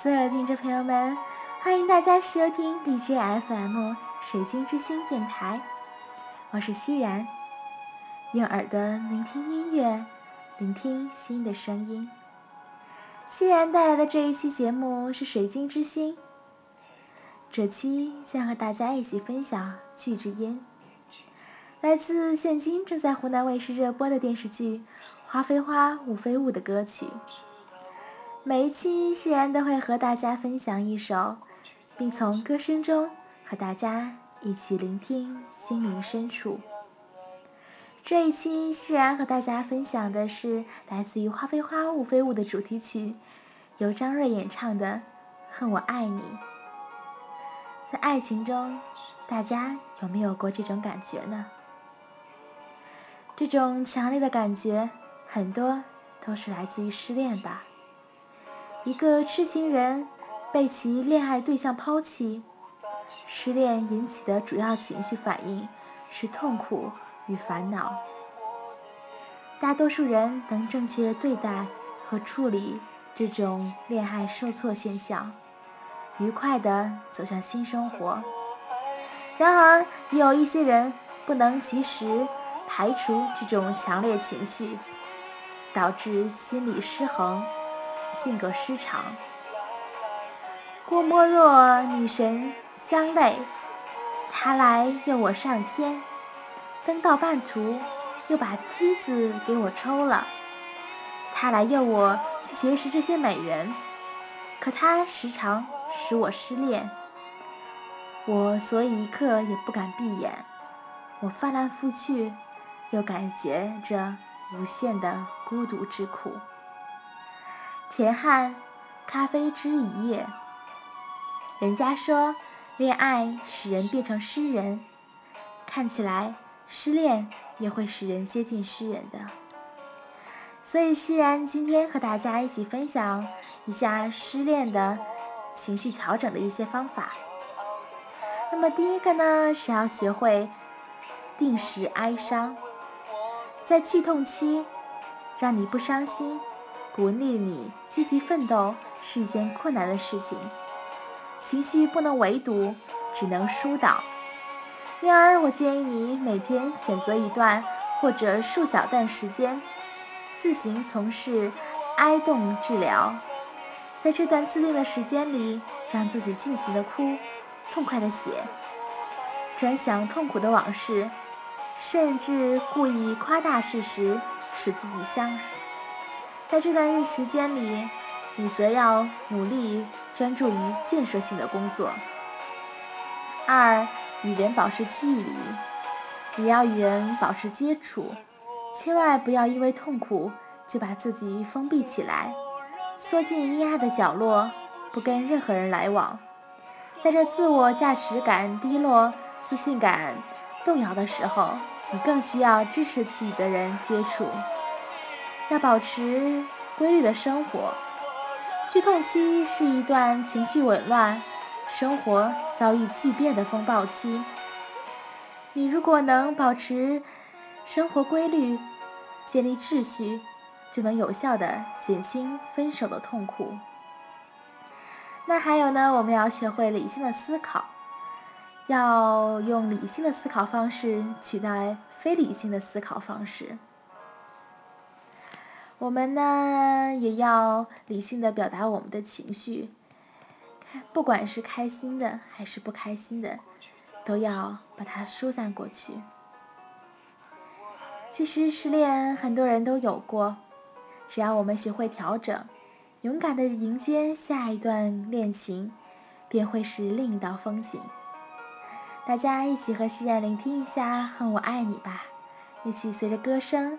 所有听众朋友们，欢迎大家收听 DJ FM 水晶之星电台，我是熙然，用耳朵聆听音乐，聆听心的声音。熙然带来的这一期节目是水晶之星，这期将和大家一起分享剧之音，来自现今正在湖南卫视热播的电视剧《花非花，雾非雾》的歌曲。每一期依然都会和大家分享一首，并从歌声中和大家一起聆听心灵深处。这一期依然和大家分享的是来自于《花非花，雾非雾》的主题曲，由张睿演唱的《恨我爱你》。在爱情中，大家有没有过这种感觉呢？这种强烈的感觉，很多都是来自于失恋吧。一个痴情人被其恋爱对象抛弃，失恋引起的主要情绪反应是痛苦与烦恼。大多数人能正确对待和处理这种恋爱受挫现象，愉快地走向新生活。然而，也有一些人不能及时排除这种强烈情绪，导致心理失衡。性格失常，郭沫若女神相泪，他来诱我上天，登到半途又把梯子给我抽了。他来诱我去结识这些美人，可他时常使我失恋。我所以一刻也不敢闭眼，我翻来覆去，又感觉着无限的孤独之苦。田汉，咖啡之一夜。人家说，恋爱使人变成诗人，看起来失恋也会使人接近诗人的。所以，欣然今天和大家一起分享一下失恋的情绪调整的一些方法。那么，第一个呢，是要学会定时哀伤，在剧痛期，让你不伤心。鼓励你积极奋斗是一件困难的事情，情绪不能围堵，只能疏导。因而，我建议你每天选择一段或者数小段时间，自行从事哀动治疗。在这段自定的时间里，让自己尽情的哭，痛快的写，专想痛苦的往事，甚至故意夸大事实，使自己相。在这段日时间里，你则要努力专注于建设性的工作。二，与人保持距离，也要与人保持接触，千万不要因为痛苦就把自己封闭起来，缩进阴暗的角落，不跟任何人来往。在这自我价值感低落、自信感动摇的时候，你更需要支持自己的人接触。要保持规律的生活。剧痛期是一段情绪紊乱、生活遭遇巨变的风暴期。你如果能保持生活规律，建立秩序，就能有效的减轻分手的痛苦。那还有呢？我们要学会理性的思考，要用理性的思考方式取代非理性的思考方式。我们呢，也要理性的表达我们的情绪，不管是开心的还是不开心的，都要把它疏散过去。其实失恋很多人都有过，只要我们学会调整，勇敢的迎接下一段恋情，便会是另一道风景。大家一起和欣然聆听一下《恨我爱你》吧，一起随着歌声。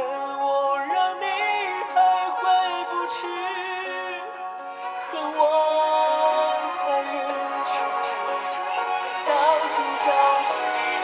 Oh.